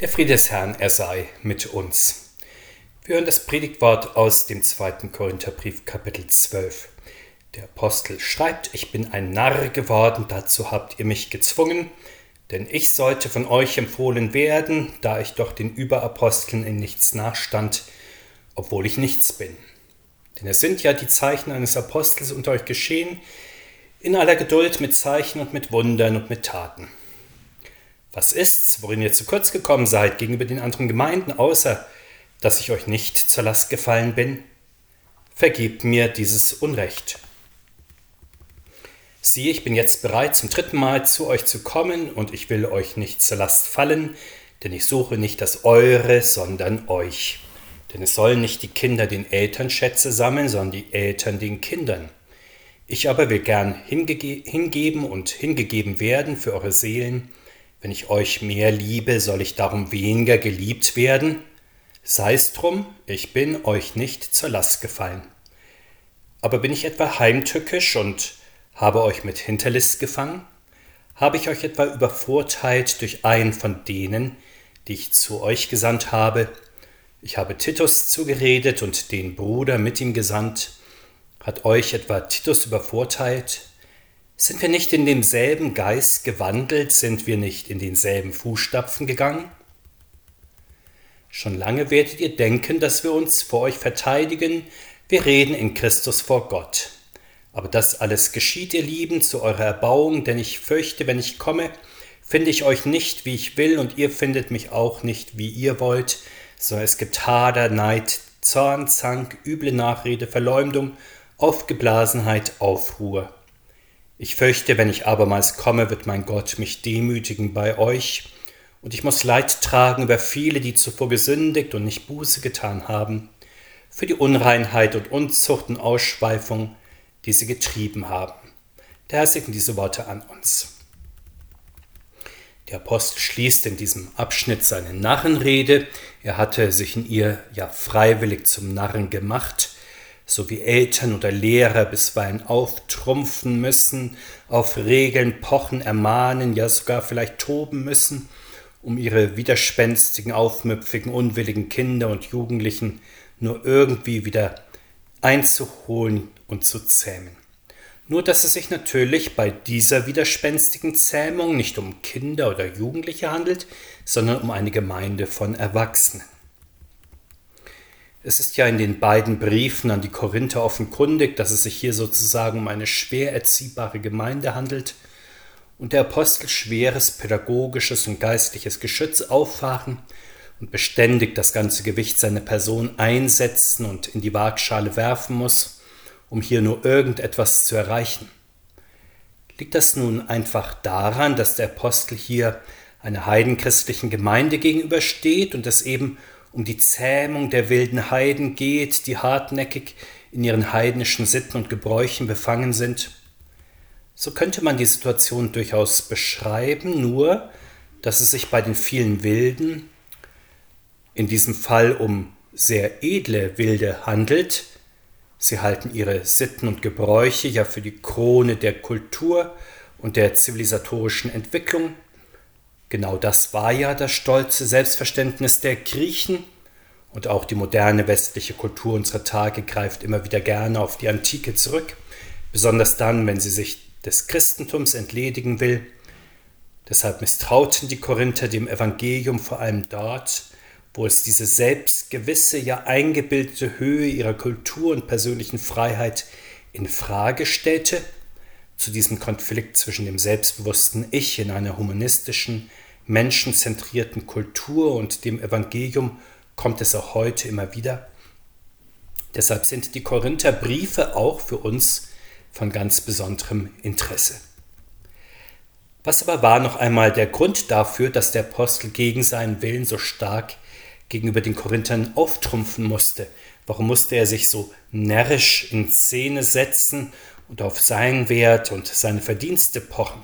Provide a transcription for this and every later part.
Der Friede des Herrn, er sei mit uns. Wir hören das Predigtwort aus dem zweiten Korintherbrief, Kapitel 12. Der Apostel schreibt, ich bin ein Narr geworden, dazu habt ihr mich gezwungen, denn ich sollte von euch empfohlen werden, da ich doch den Überaposteln in nichts nachstand, obwohl ich nichts bin. Denn es sind ja die Zeichen eines Apostels unter euch geschehen, in aller Geduld mit Zeichen und mit Wundern und mit Taten. Was ist's, worin ihr zu kurz gekommen seid gegenüber den anderen Gemeinden, außer dass ich euch nicht zur Last gefallen bin? Vergebt mir dieses Unrecht. Siehe, ich bin jetzt bereit, zum dritten Mal zu euch zu kommen, und ich will euch nicht zur Last fallen, denn ich suche nicht das Eure, sondern euch. Denn es sollen nicht die Kinder den Eltern Schätze sammeln, sondern die Eltern den Kindern. Ich aber will gern hingege hingeben und hingegeben werden für eure Seelen, wenn ich euch mehr liebe, soll ich darum weniger geliebt werden? Sei's drum, ich bin euch nicht zur Last gefallen. Aber bin ich etwa heimtückisch und habe euch mit Hinterlist gefangen? Habe ich euch etwa übervorteilt durch einen von denen, die ich zu euch gesandt habe? Ich habe Titus zugeredet und den Bruder mit ihm gesandt. Hat euch etwa Titus übervorteilt? Sind wir nicht in demselben Geist gewandelt? Sind wir nicht in denselben Fußstapfen gegangen? Schon lange werdet ihr denken, dass wir uns vor euch verteidigen. Wir reden in Christus vor Gott. Aber das alles geschieht, ihr Lieben, zu eurer Erbauung, denn ich fürchte, wenn ich komme, finde ich euch nicht, wie ich will, und ihr findet mich auch nicht, wie ihr wollt, sondern es gibt Hader, Neid, Zorn, Zank, üble Nachrede, Verleumdung, Aufgeblasenheit, Aufruhr. Ich fürchte, wenn ich abermals komme, wird mein Gott mich demütigen bei euch, und ich muss Leid tragen über viele, die zuvor gesündigt und nicht Buße getan haben, für die Unreinheit und Unzucht und Ausschweifung, die sie getrieben haben. Der Herr segne diese Worte an uns. Der Apostel schließt in diesem Abschnitt seine Narrenrede. Er hatte sich in ihr ja freiwillig zum Narren gemacht, so wie Eltern oder Lehrer bisweilen auftrumpfen müssen, auf Regeln pochen, ermahnen, ja sogar vielleicht toben müssen, um ihre widerspenstigen, aufmüpfigen, unwilligen Kinder und Jugendlichen nur irgendwie wieder einzuholen und zu zähmen. Nur dass es sich natürlich bei dieser widerspenstigen Zähmung nicht um Kinder oder Jugendliche handelt, sondern um eine Gemeinde von Erwachsenen. Es ist ja in den beiden Briefen an die Korinther offenkundig, dass es sich hier sozusagen um eine schwer erziehbare Gemeinde handelt und der Apostel schweres pädagogisches und geistliches Geschütz auffahren und beständig das ganze Gewicht seiner Person einsetzen und in die Waagschale werfen muss, um hier nur irgendetwas zu erreichen. Liegt das nun einfach daran, dass der Apostel hier einer heidenchristlichen Gemeinde gegenübersteht und es eben um die Zähmung der wilden Heiden geht, die hartnäckig in ihren heidnischen Sitten und Gebräuchen befangen sind, so könnte man die Situation durchaus beschreiben, nur dass es sich bei den vielen Wilden, in diesem Fall um sehr edle Wilde handelt, sie halten ihre Sitten und Gebräuche ja für die Krone der Kultur und der zivilisatorischen Entwicklung, Genau das war ja das stolze Selbstverständnis der Griechen und auch die moderne westliche Kultur unserer Tage greift immer wieder gerne auf die Antike zurück, besonders dann, wenn sie sich des Christentums entledigen will. Deshalb misstrauten die Korinther dem Evangelium vor allem dort, wo es diese selbstgewisse, ja eingebildete Höhe ihrer Kultur und persönlichen Freiheit in Frage stellte zu diesem Konflikt zwischen dem selbstbewussten Ich in einer humanistischen, menschenzentrierten Kultur und dem Evangelium kommt es auch heute immer wieder. Deshalb sind die Korintherbriefe auch für uns von ganz besonderem Interesse. Was aber war noch einmal der Grund dafür, dass der Apostel gegen seinen Willen so stark gegenüber den Korinthern auftrumpfen musste? Warum musste er sich so närrisch in Szene setzen und auf seinen Wert und seine Verdienste pochen.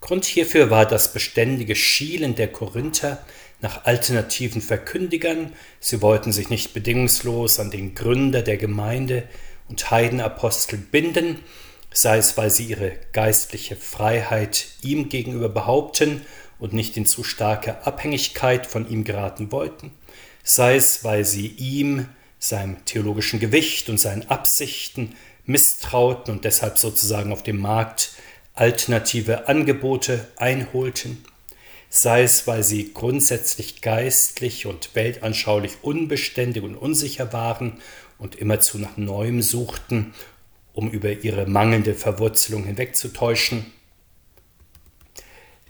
Grund hierfür war das beständige Schielen der Korinther nach alternativen Verkündigern, sie wollten sich nicht bedingungslos an den Gründer der Gemeinde und Heidenapostel binden, sei es weil sie ihre geistliche Freiheit ihm gegenüber behaupten und nicht in zu starke Abhängigkeit von ihm geraten wollten, sei es, weil sie ihm, seinem theologischen Gewicht und seinen Absichten misstrauten und deshalb sozusagen auf dem Markt alternative Angebote einholten, sei es, weil sie grundsätzlich geistlich und weltanschaulich unbeständig und unsicher waren und immerzu nach Neuem suchten, um über ihre mangelnde Verwurzelung hinwegzutäuschen,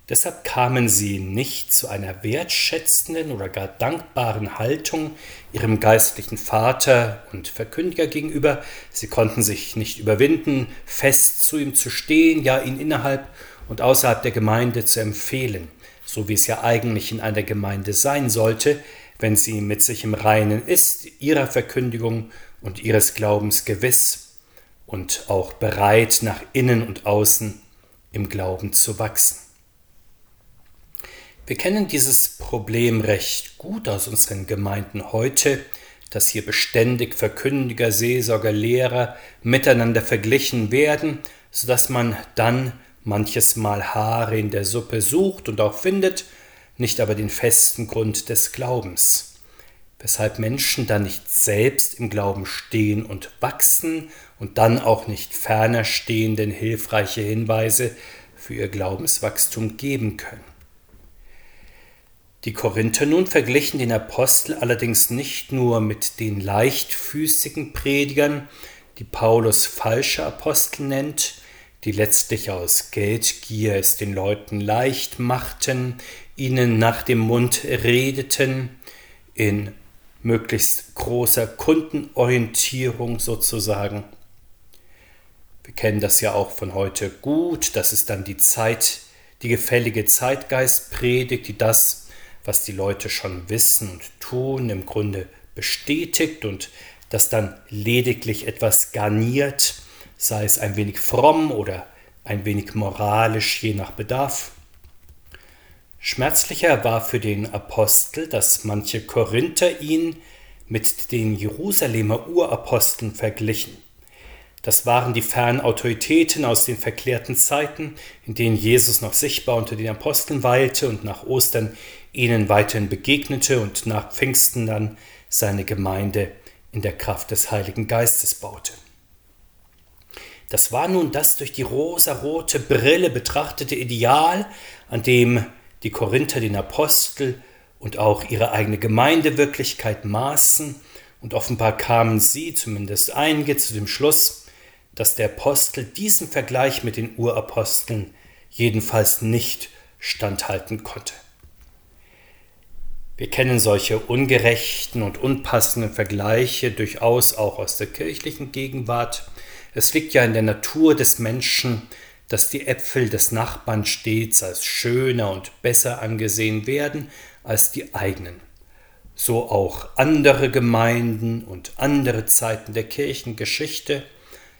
Deshalb kamen sie nicht zu einer wertschätzenden oder gar dankbaren Haltung ihrem geistlichen Vater und Verkündiger gegenüber. Sie konnten sich nicht überwinden, fest zu ihm zu stehen, ja ihn innerhalb und außerhalb der Gemeinde zu empfehlen, so wie es ja eigentlich in einer Gemeinde sein sollte, wenn sie mit sich im Reinen ist, ihrer Verkündigung und ihres Glaubens gewiss und auch bereit, nach innen und außen im Glauben zu wachsen. Wir kennen dieses Problem recht gut aus unseren Gemeinden heute, dass hier beständig Verkündiger, Seelsorger, Lehrer miteinander verglichen werden, sodass man dann manches Mal Haare in der Suppe sucht und auch findet, nicht aber den festen Grund des Glaubens. Weshalb Menschen dann nicht selbst im Glauben stehen und wachsen und dann auch nicht ferner stehenden hilfreiche Hinweise für ihr Glaubenswachstum geben können. Die Korinther nun verglichen den Apostel allerdings nicht nur mit den leichtfüßigen Predigern, die Paulus falsche Apostel nennt, die letztlich aus Geldgier es den Leuten leicht machten, ihnen nach dem Mund redeten, in möglichst großer Kundenorientierung sozusagen. Wir kennen das ja auch von heute gut, das ist dann die Zeit, die gefällige Zeitgeistpredigt, die das was die Leute schon wissen und tun, im Grunde bestätigt und das dann lediglich etwas garniert, sei es ein wenig fromm oder ein wenig moralisch, je nach Bedarf. Schmerzlicher war für den Apostel, dass manche Korinther ihn mit den Jerusalemer Uraposteln verglichen. Das waren die fernen Autoritäten aus den verklärten Zeiten, in denen Jesus noch sichtbar unter den Aposteln weilte und nach Ostern ihnen weiterhin begegnete und nach Pfingsten dann seine Gemeinde in der Kraft des Heiligen Geistes baute. Das war nun das durch die rosarote Brille betrachtete Ideal, an dem die Korinther den Apostel und auch ihre eigene Gemeindewirklichkeit maßen, und offenbar kamen sie, zumindest einige, zu dem Schluss, dass der Apostel diesem Vergleich mit den Uraposteln jedenfalls nicht standhalten konnte. Wir kennen solche ungerechten und unpassenden Vergleiche durchaus auch aus der kirchlichen Gegenwart. Es liegt ja in der Natur des Menschen, dass die Äpfel des Nachbarn stets als schöner und besser angesehen werden als die eigenen. So auch andere Gemeinden und andere Zeiten der Kirchengeschichte,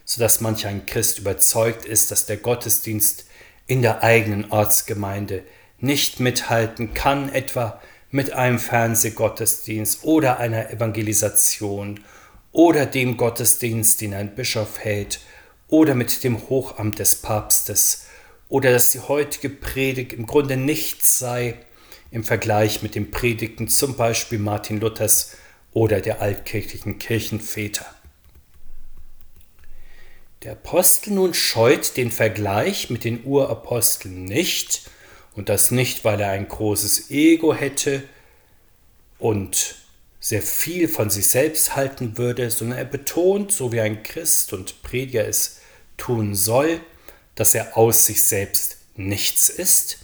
so dass manch ein Christ überzeugt ist, dass der Gottesdienst in der eigenen Ortsgemeinde nicht mithalten kann, etwa mit einem Fernsehgottesdienst oder einer Evangelisation oder dem Gottesdienst, den ein Bischof hält, oder mit dem Hochamt des Papstes, oder dass die heutige Predigt im Grunde nichts sei im Vergleich mit den Predigten zum Beispiel Martin Luthers oder der altkirchlichen Kirchenväter. Der Apostel nun scheut den Vergleich mit den Uraposteln nicht, und das nicht, weil er ein großes Ego hätte und sehr viel von sich selbst halten würde, sondern er betont, so wie ein Christ und Prediger es tun soll, dass er aus sich selbst nichts ist,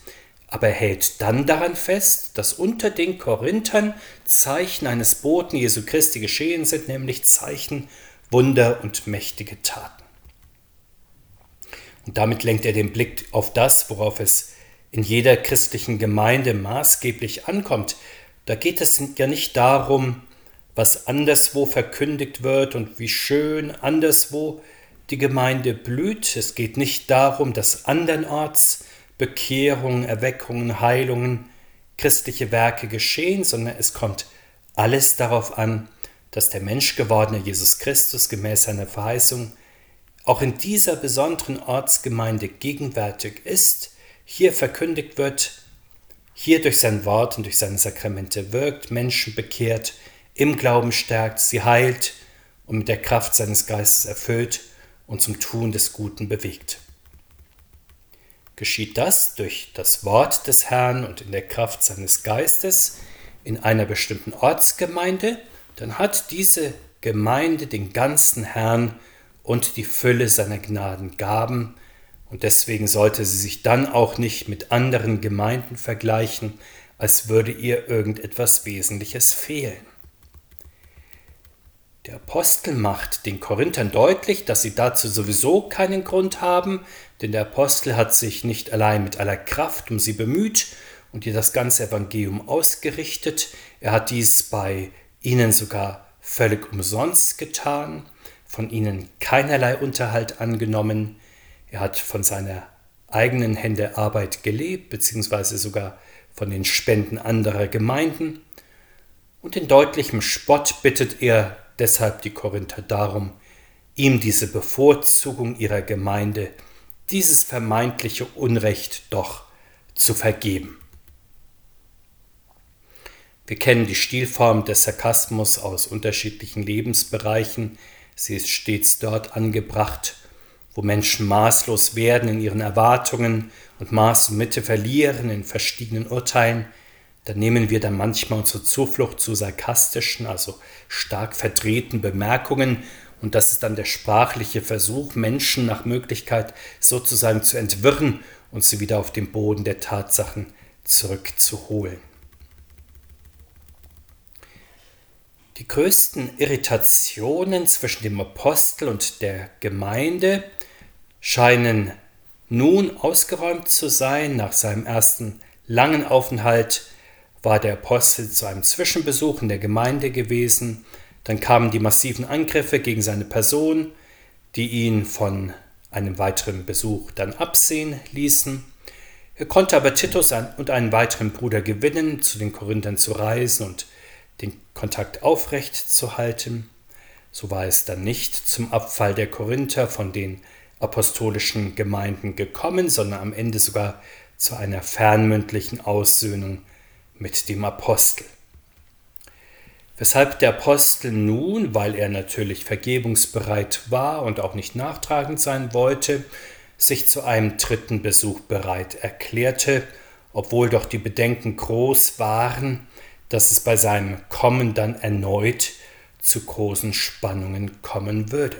aber er hält dann daran fest, dass unter den Korinthern Zeichen eines Boten Jesu Christi geschehen sind, nämlich Zeichen, Wunder und mächtige Taten. Und damit lenkt er den Blick auf das, worauf es in jeder christlichen Gemeinde maßgeblich ankommt, da geht es ja nicht darum, was anderswo verkündigt wird und wie schön anderswo die Gemeinde blüht. Es geht nicht darum, dass andernorts Bekehrungen, Erweckungen, Heilungen, christliche Werke geschehen, sondern es kommt alles darauf an, dass der menschgewordene Jesus Christus gemäß seiner Verheißung auch in dieser besonderen Ortsgemeinde gegenwärtig ist hier verkündigt wird, hier durch sein Wort und durch seine Sakramente wirkt, Menschen bekehrt, im Glauben stärkt, sie heilt und mit der Kraft seines Geistes erfüllt und zum Tun des Guten bewegt. Geschieht das durch das Wort des Herrn und in der Kraft seines Geistes in einer bestimmten Ortsgemeinde, dann hat diese Gemeinde den ganzen Herrn und die Fülle seiner Gnadengaben, und deswegen sollte sie sich dann auch nicht mit anderen Gemeinden vergleichen, als würde ihr irgendetwas Wesentliches fehlen. Der Apostel macht den Korinthern deutlich, dass sie dazu sowieso keinen Grund haben, denn der Apostel hat sich nicht allein mit aller Kraft um sie bemüht und ihr das ganze Evangelium ausgerichtet, er hat dies bei ihnen sogar völlig umsonst getan, von ihnen keinerlei Unterhalt angenommen, er hat von seiner eigenen Hände Arbeit gelebt, beziehungsweise sogar von den Spenden anderer Gemeinden. Und in deutlichem Spott bittet er deshalb die Korinther darum, ihm diese Bevorzugung ihrer Gemeinde, dieses vermeintliche Unrecht doch zu vergeben. Wir kennen die Stilform des Sarkasmus aus unterschiedlichen Lebensbereichen. Sie ist stets dort angebracht, wo Menschen maßlos werden in ihren Erwartungen und Maß und Mitte verlieren in verschiedenen Urteilen, dann nehmen wir dann manchmal unsere Zuflucht zu sarkastischen, also stark verdrehten Bemerkungen, und das ist dann der sprachliche Versuch, Menschen nach Möglichkeit sozusagen zu entwirren und sie wieder auf den Boden der Tatsachen zurückzuholen. Die größten Irritationen zwischen dem Apostel und der Gemeinde scheinen nun ausgeräumt zu sein. Nach seinem ersten langen Aufenthalt war der Apostel zu einem Zwischenbesuch in der Gemeinde gewesen. Dann kamen die massiven Angriffe gegen seine Person, die ihn von einem weiteren Besuch dann absehen ließen. Er konnte aber Titus und einen weiteren Bruder gewinnen, zu den Korinthern zu reisen und den Kontakt aufrecht zu halten. So war es dann nicht zum Abfall der Korinther von den apostolischen Gemeinden gekommen, sondern am Ende sogar zu einer fernmündlichen Aussöhnung mit dem Apostel. Weshalb der Apostel nun, weil er natürlich vergebungsbereit war und auch nicht nachtragend sein wollte, sich zu einem dritten Besuch bereit erklärte, obwohl doch die Bedenken groß waren, dass es bei seinem Kommen dann erneut zu großen Spannungen kommen würde.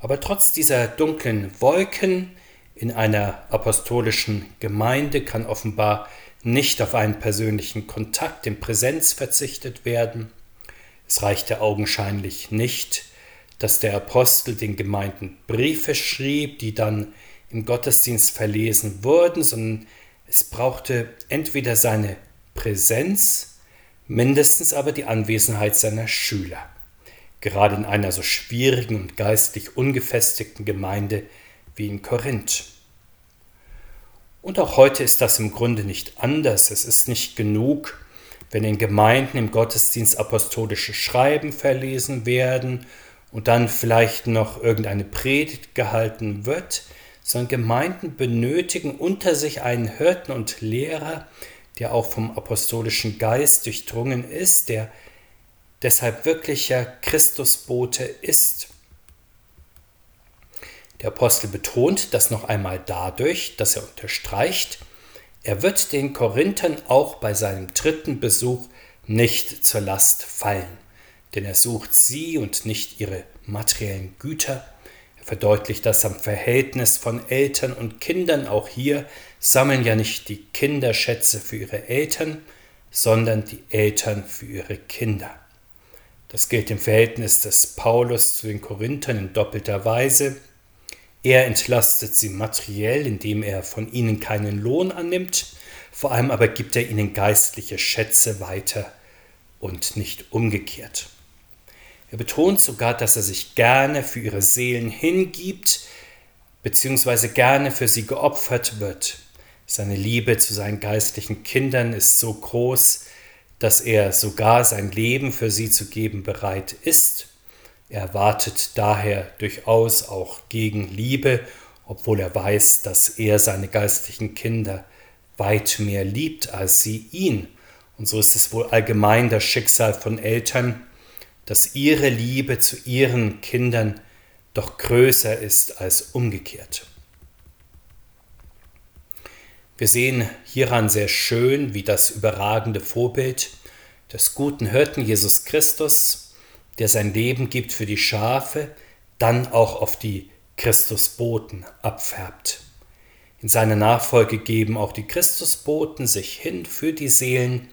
Aber trotz dieser dunklen Wolken in einer apostolischen Gemeinde kann offenbar nicht auf einen persönlichen Kontakt in Präsenz verzichtet werden. Es reichte augenscheinlich nicht, dass der Apostel den Gemeinden Briefe schrieb, die dann im Gottesdienst verlesen wurden, sondern es brauchte entweder seine Präsenz, mindestens aber die Anwesenheit seiner Schüler gerade in einer so schwierigen und geistlich ungefestigten Gemeinde wie in Korinth. Und auch heute ist das im Grunde nicht anders. Es ist nicht genug, wenn in Gemeinden im Gottesdienst apostolische Schreiben verlesen werden und dann vielleicht noch irgendeine Predigt gehalten wird, sondern Gemeinden benötigen unter sich einen Hirten und Lehrer, der auch vom apostolischen Geist durchdrungen ist, der deshalb wirklicher Christusbote ist. Der Apostel betont das noch einmal dadurch, dass er unterstreicht, er wird den Korinthern auch bei seinem dritten Besuch nicht zur Last fallen, denn er sucht sie und nicht ihre materiellen Güter. Er verdeutlicht das am Verhältnis von Eltern und Kindern. Auch hier sammeln ja nicht die Kinder Schätze für ihre Eltern, sondern die Eltern für ihre Kinder. Das gilt im Verhältnis des Paulus zu den Korinthern in doppelter Weise. Er entlastet sie materiell, indem er von ihnen keinen Lohn annimmt, vor allem aber gibt er ihnen geistliche Schätze weiter und nicht umgekehrt. Er betont sogar, dass er sich gerne für ihre Seelen hingibt, beziehungsweise gerne für sie geopfert wird. Seine Liebe zu seinen geistlichen Kindern ist so groß, dass er sogar sein Leben für sie zu geben bereit ist. Er erwartet daher durchaus auch Gegenliebe, obwohl er weiß, dass er seine geistlichen Kinder weit mehr liebt als sie ihn. Und so ist es wohl allgemein das Schicksal von Eltern, dass ihre Liebe zu ihren Kindern doch größer ist als umgekehrt. Wir sehen hieran sehr schön, wie das überragende Vorbild des guten Hirten Jesus Christus, der sein Leben gibt für die Schafe, dann auch auf die Christusboten abfärbt. In seiner Nachfolge geben auch die Christusboten sich hin für die Seelen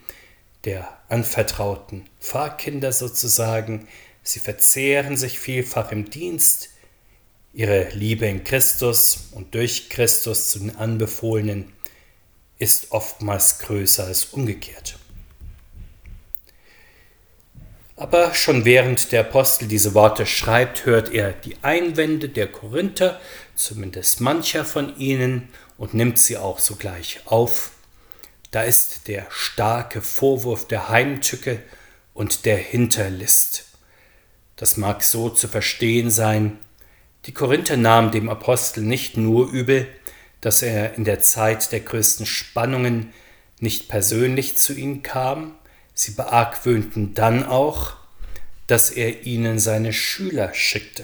der anvertrauten Pfarrkinder sozusagen. Sie verzehren sich vielfach im Dienst, ihre Liebe in Christus und durch Christus zu den Anbefohlenen ist oftmals größer als umgekehrt. Aber schon während der Apostel diese Worte schreibt, hört er die Einwände der Korinther, zumindest mancher von ihnen, und nimmt sie auch sogleich auf. Da ist der starke Vorwurf der Heimtücke und der Hinterlist. Das mag so zu verstehen sein. Die Korinther nahmen dem Apostel nicht nur übel, dass er in der Zeit der größten Spannungen nicht persönlich zu ihnen kam, sie beargwöhnten dann auch, dass er ihnen seine Schüler schickte.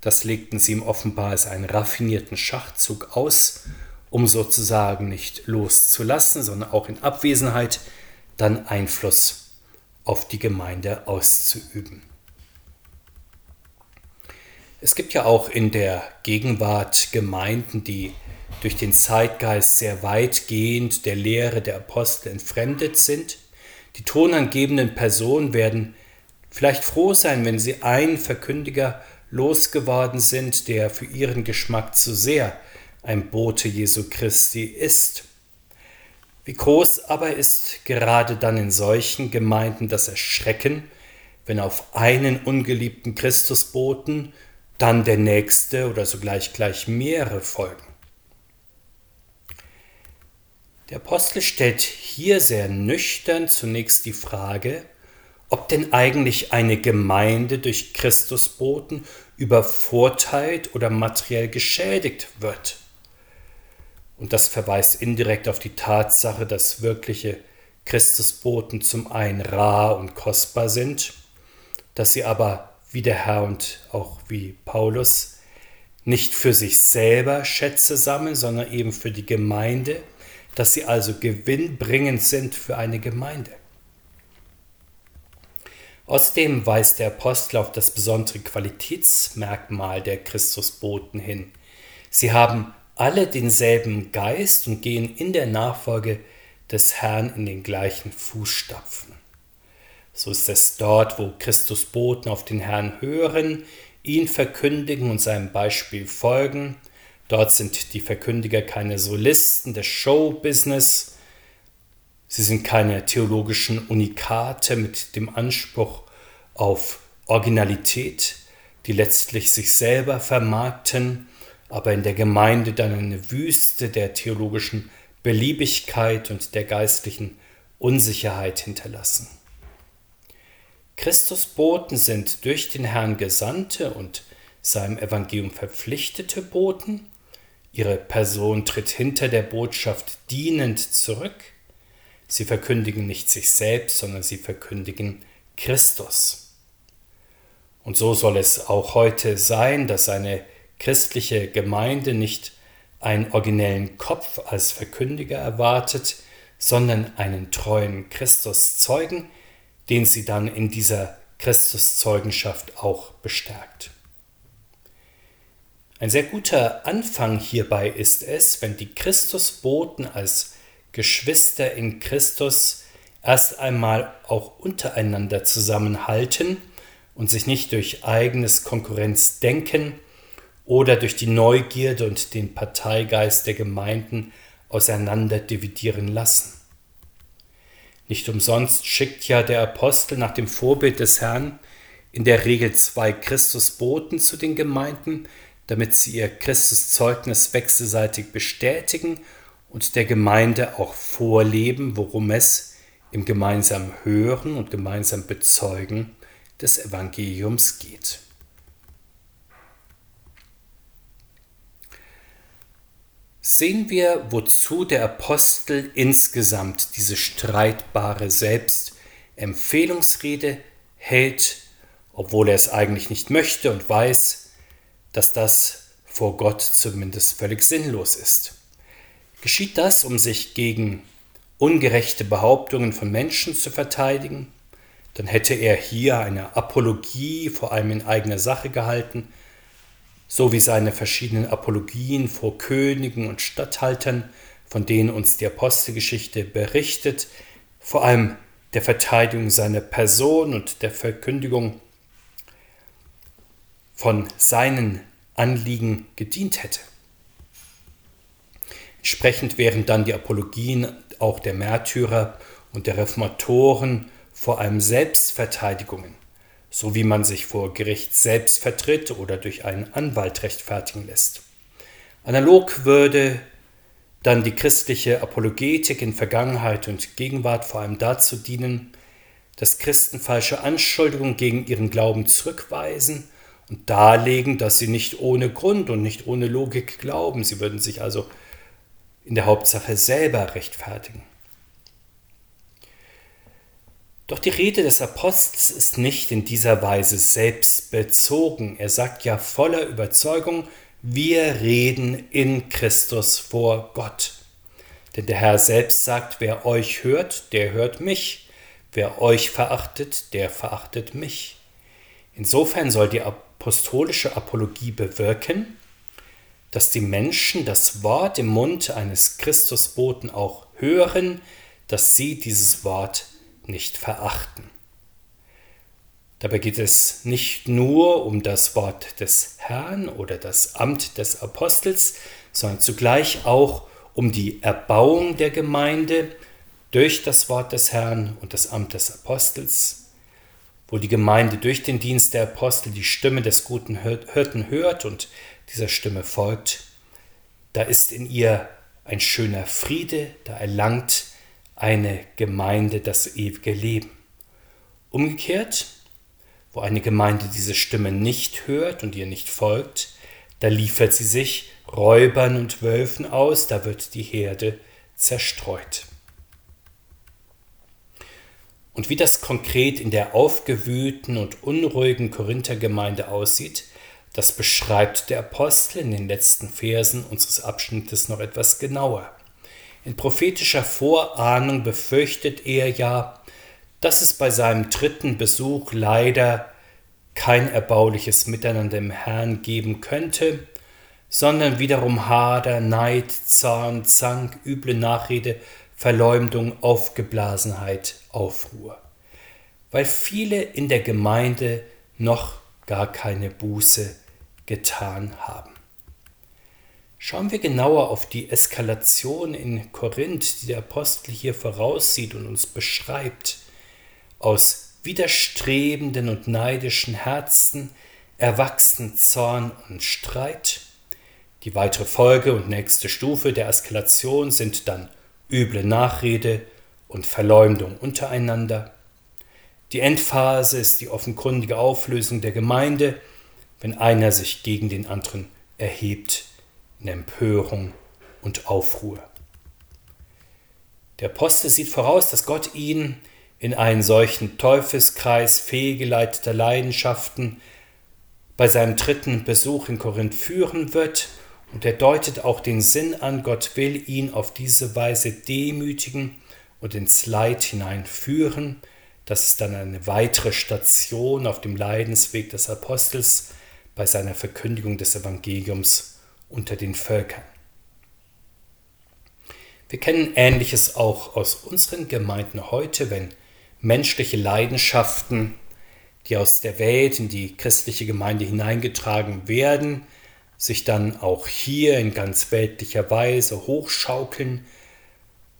Das legten sie ihm offenbar als einen raffinierten Schachzug aus, um sozusagen nicht loszulassen, sondern auch in Abwesenheit dann Einfluss auf die Gemeinde auszuüben. Es gibt ja auch in der Gegenwart Gemeinden, die durch den Zeitgeist sehr weitgehend der Lehre der Apostel entfremdet sind. Die tonangebenden Personen werden vielleicht froh sein, wenn sie einen Verkündiger losgeworden sind, der für ihren Geschmack zu sehr ein Bote Jesu Christi ist. Wie groß aber ist gerade dann in solchen Gemeinden das Erschrecken, wenn auf einen ungeliebten Christusboten dann der nächste oder sogleich gleich mehrere folgen. Der Apostel stellt hier sehr nüchtern zunächst die Frage, ob denn eigentlich eine Gemeinde durch Christusboten übervorteilt oder materiell geschädigt wird. Und das verweist indirekt auf die Tatsache, dass wirkliche Christusboten zum einen rar und kostbar sind, dass sie aber wie der Herr und auch wie Paulus nicht für sich selber Schätze sammeln, sondern eben für die Gemeinde, dass sie also gewinnbringend sind für eine Gemeinde. Außerdem weist der Apostel auf das besondere Qualitätsmerkmal der Christusboten hin. Sie haben alle denselben Geist und gehen in der Nachfolge des Herrn in den gleichen Fußstapfen. So ist es dort, wo Christusboten auf den Herrn hören, ihn verkündigen und seinem Beispiel folgen, Dort sind die Verkündiger keine Solisten des Showbusiness. Sie sind keine theologischen Unikate mit dem Anspruch auf Originalität, die letztlich sich selber vermarkten, aber in der Gemeinde dann eine Wüste der theologischen Beliebigkeit und der geistlichen Unsicherheit hinterlassen. Christusboten sind durch den Herrn Gesandte und seinem Evangelium verpflichtete Boten, Ihre Person tritt hinter der Botschaft dienend zurück. Sie verkündigen nicht sich selbst, sondern sie verkündigen Christus. Und so soll es auch heute sein, dass eine christliche Gemeinde nicht einen originellen Kopf als Verkündiger erwartet, sondern einen treuen Christuszeugen, den sie dann in dieser Christuszeugenschaft auch bestärkt. Ein sehr guter Anfang hierbei ist es, wenn die Christusboten als Geschwister in Christus erst einmal auch untereinander zusammenhalten und sich nicht durch eigenes Konkurrenzdenken oder durch die Neugierde und den Parteigeist der Gemeinden auseinander dividieren lassen. Nicht umsonst schickt ja der Apostel nach dem Vorbild des Herrn in der Regel zwei Christusboten zu den Gemeinden, damit sie ihr Christuszeugnis wechselseitig bestätigen und der Gemeinde auch vorleben, worum es im gemeinsamen Hören und gemeinsamen Bezeugen des Evangeliums geht. sehen wir, wozu der Apostel insgesamt diese streitbare Selbstempfehlungsrede hält, obwohl er es eigentlich nicht möchte und weiß, dass das vor Gott zumindest völlig sinnlos ist. Geschieht das, um sich gegen ungerechte Behauptungen von Menschen zu verteidigen, dann hätte er hier eine Apologie vor allem in eigener Sache gehalten, so wie seine verschiedenen Apologien vor Königen und Statthaltern, von denen uns die Apostelgeschichte berichtet, vor allem der Verteidigung seiner Person und der Verkündigung von seinen Anliegen gedient hätte. Entsprechend wären dann die Apologien auch der Märtyrer und der Reformatoren vor allem Selbstverteidigungen so wie man sich vor Gericht selbst vertritt oder durch einen Anwalt rechtfertigen lässt. Analog würde dann die christliche Apologetik in Vergangenheit und Gegenwart vor allem dazu dienen, dass Christen falsche Anschuldigungen gegen ihren Glauben zurückweisen darlegen, dass sie nicht ohne Grund und nicht ohne Logik glauben. Sie würden sich also in der Hauptsache selber rechtfertigen. Doch die Rede des Apostels ist nicht in dieser Weise selbstbezogen. Er sagt ja voller Überzeugung, wir reden in Christus vor Gott. Denn der Herr selbst sagt, wer euch hört, der hört mich. Wer euch verachtet, der verachtet mich. Insofern soll die apostolische Apologie bewirken, dass die Menschen das Wort im Mund eines Christusboten auch hören, dass sie dieses Wort nicht verachten. Dabei geht es nicht nur um das Wort des Herrn oder das Amt des Apostels, sondern zugleich auch um die Erbauung der Gemeinde durch das Wort des Herrn und das Amt des Apostels, wo die Gemeinde durch den Dienst der Apostel die Stimme des guten Hirten hört und dieser Stimme folgt, da ist in ihr ein schöner Friede, da erlangt eine Gemeinde das ewige Leben. Umgekehrt, wo eine Gemeinde diese Stimme nicht hört und ihr nicht folgt, da liefert sie sich Räubern und Wölfen aus, da wird die Herde zerstreut. Und wie das konkret in der aufgewühlten und unruhigen Korinthergemeinde aussieht, das beschreibt der Apostel in den letzten Versen unseres Abschnittes noch etwas genauer. In prophetischer Vorahnung befürchtet er ja, dass es bei seinem dritten Besuch leider kein erbauliches Miteinander im Herrn geben könnte, sondern wiederum Hader, Neid, Zorn, Zank, üble Nachrede, Verleumdung, Aufgeblasenheit, Aufruhr, weil viele in der Gemeinde noch gar keine Buße getan haben. Schauen wir genauer auf die Eskalation in Korinth, die der Apostel hier voraussieht und uns beschreibt. Aus widerstrebenden und neidischen Herzen erwachsen Zorn und Streit. Die weitere Folge und nächste Stufe der Eskalation sind dann üble Nachrede und Verleumdung untereinander. Die Endphase ist die offenkundige Auflösung der Gemeinde, wenn einer sich gegen den anderen erhebt in Empörung und Aufruhr. Der Apostel sieht voraus, dass Gott ihn in einen solchen Teufelskreis fehlgeleiteter Leidenschaften bei seinem dritten Besuch in Korinth führen wird, und er deutet auch den Sinn an, Gott will ihn auf diese Weise demütigen und ins Leid hineinführen. Das ist dann eine weitere Station auf dem Leidensweg des Apostels bei seiner Verkündigung des Evangeliums unter den Völkern. Wir kennen Ähnliches auch aus unseren Gemeinden heute, wenn menschliche Leidenschaften, die aus der Welt in die christliche Gemeinde hineingetragen werden, sich dann auch hier in ganz weltlicher Weise hochschaukeln,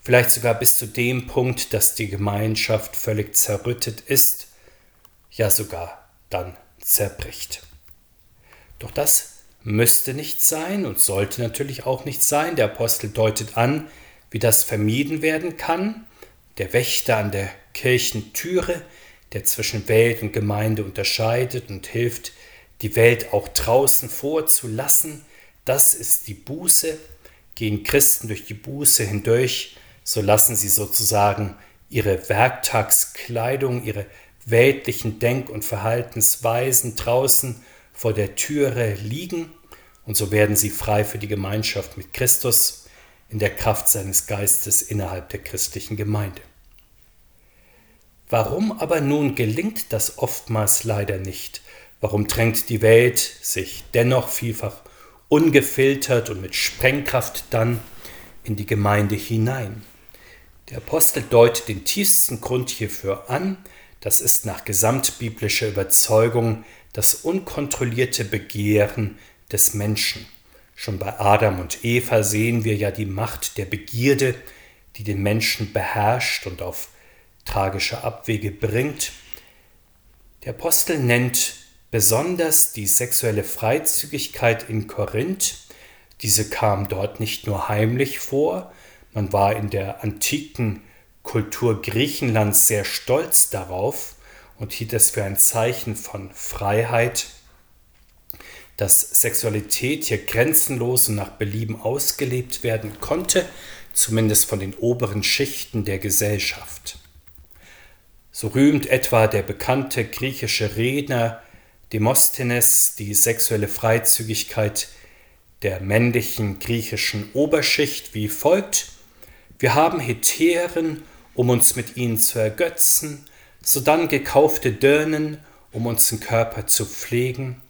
vielleicht sogar bis zu dem Punkt, dass die Gemeinschaft völlig zerrüttet ist, ja sogar dann zerbricht. Doch das müsste nicht sein und sollte natürlich auch nicht sein. Der Apostel deutet an, wie das vermieden werden kann. Der Wächter an der Kirchentüre, der zwischen Welt und Gemeinde unterscheidet und hilft, die Welt auch draußen vorzulassen, das ist die Buße, gehen Christen durch die Buße hindurch, so lassen sie sozusagen ihre Werktagskleidung, ihre weltlichen Denk- und Verhaltensweisen draußen vor der Türe liegen und so werden sie frei für die Gemeinschaft mit Christus in der Kraft seines Geistes innerhalb der christlichen Gemeinde. Warum aber nun gelingt das oftmals leider nicht? Warum drängt die Welt sich dennoch vielfach ungefiltert und mit Sprengkraft dann in die Gemeinde hinein? Der Apostel deutet den tiefsten Grund hierfür an, das ist nach gesamtbiblischer Überzeugung das unkontrollierte Begehren des Menschen. Schon bei Adam und Eva sehen wir ja die Macht der Begierde, die den Menschen beherrscht und auf tragische Abwege bringt. Der Apostel nennt besonders die sexuelle Freizügigkeit in Korinth. Diese kam dort nicht nur heimlich vor, man war in der antiken Kultur Griechenlands sehr stolz darauf und hielt es für ein Zeichen von Freiheit, dass Sexualität hier grenzenlos und nach Belieben ausgelebt werden konnte, zumindest von den oberen Schichten der Gesellschaft. So rühmt etwa der bekannte griechische Redner Demosthenes die sexuelle Freizügigkeit der männlichen griechischen Oberschicht wie folgt Wir haben Hetären, um uns mit ihnen zu ergötzen, sodann gekaufte Dirnen, um unseren Körper zu pflegen,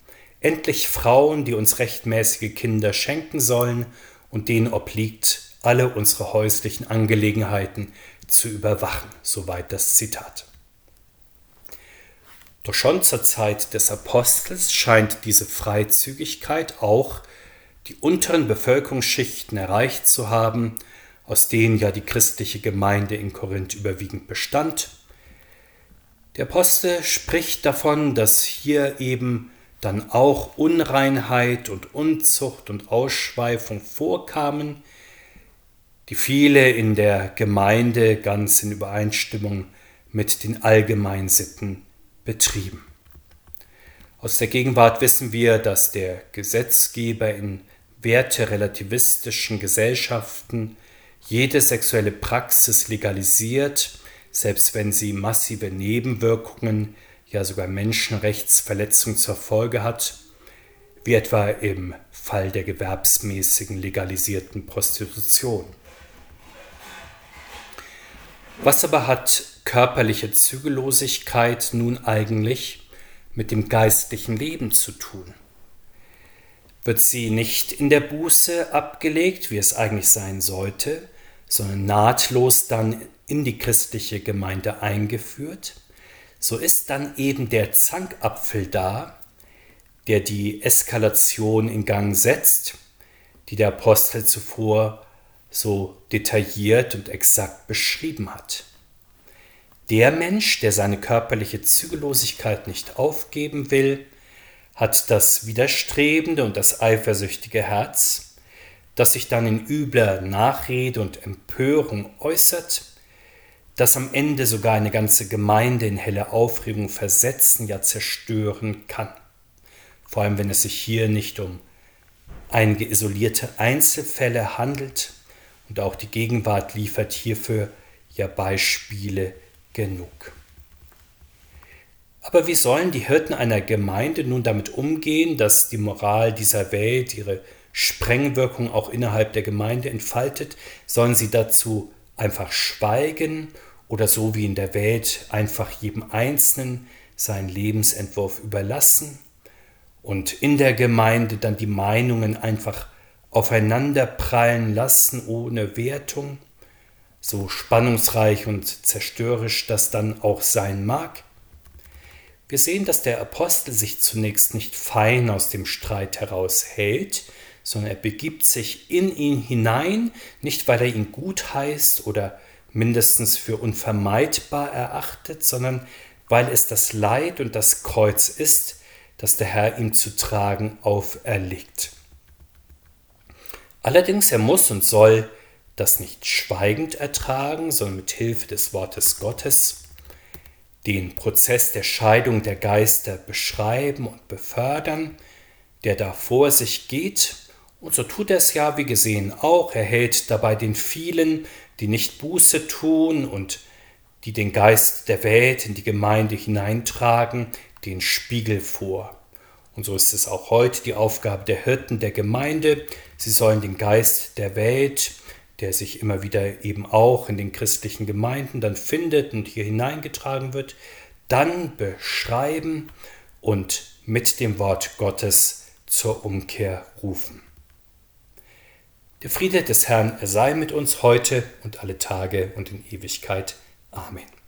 endlich Frauen, die uns rechtmäßige Kinder schenken sollen und denen obliegt, alle unsere häuslichen Angelegenheiten zu überwachen. Soweit das Zitat. Doch schon zur Zeit des Apostels scheint diese Freizügigkeit auch die unteren Bevölkerungsschichten erreicht zu haben, aus denen ja die christliche Gemeinde in Korinth überwiegend bestand. Der Apostel spricht davon, dass hier eben dann auch Unreinheit und Unzucht und Ausschweifung vorkamen, die viele in der Gemeinde ganz in Übereinstimmung mit den Allgemeinsitten betrieben. Aus der Gegenwart wissen wir, dass der Gesetzgeber in werterelativistischen Gesellschaften jede sexuelle Praxis legalisiert, selbst wenn sie massive Nebenwirkungen, ja sogar Menschenrechtsverletzungen zur Folge hat, wie etwa im Fall der gewerbsmäßigen legalisierten Prostitution. Was aber hat körperliche Zügellosigkeit nun eigentlich mit dem geistlichen Leben zu tun? Wird sie nicht in der Buße abgelegt, wie es eigentlich sein sollte, sondern nahtlos dann in die christliche Gemeinde eingeführt, so ist dann eben der Zankapfel da, der die Eskalation in Gang setzt, die der Apostel zuvor so detailliert und exakt beschrieben hat. Der Mensch, der seine körperliche Zügellosigkeit nicht aufgeben will, hat das widerstrebende und das eifersüchtige Herz, das sich dann in übler Nachrede und Empörung äußert, das am Ende sogar eine ganze Gemeinde in helle Aufregung versetzen, ja zerstören kann. Vor allem, wenn es sich hier nicht um einige isolierte Einzelfälle handelt, und auch die Gegenwart liefert hierfür ja Beispiele genug. Aber wie sollen die Hirten einer Gemeinde nun damit umgehen, dass die Moral dieser Welt ihre Sprengwirkung auch innerhalb der Gemeinde entfaltet? Sollen sie dazu einfach schweigen oder so wie in der Welt einfach jedem Einzelnen seinen Lebensentwurf überlassen und in der Gemeinde dann die Meinungen einfach aufeinanderprallen lassen ohne Wertung, so spannungsreich und zerstörerisch das dann auch sein mag. Wir sehen, dass der Apostel sich zunächst nicht fein aus dem Streit heraushält, sondern er begibt sich in ihn hinein, nicht weil er ihn gut heißt oder mindestens für unvermeidbar erachtet, sondern weil es das Leid und das Kreuz ist, das der Herr ihm zu tragen auferlegt. Allerdings er muss und soll das nicht schweigend ertragen, sondern mit Hilfe des Wortes Gottes den Prozess der Scheidung der Geister beschreiben und befördern, der da vor sich geht Und so tut er es ja, wie gesehen, auch. Er hält dabei den vielen, die nicht Buße tun und die den Geist der Welt in die Gemeinde hineintragen, den Spiegel vor. Und so ist es auch heute die Aufgabe der Hirten der Gemeinde. Sie sollen den Geist der Welt, der sich immer wieder eben auch in den christlichen Gemeinden dann findet und hier hineingetragen wird, dann beschreiben und mit dem Wort Gottes zur Umkehr rufen. Der Friede des Herrn sei mit uns heute und alle Tage und in Ewigkeit. Amen.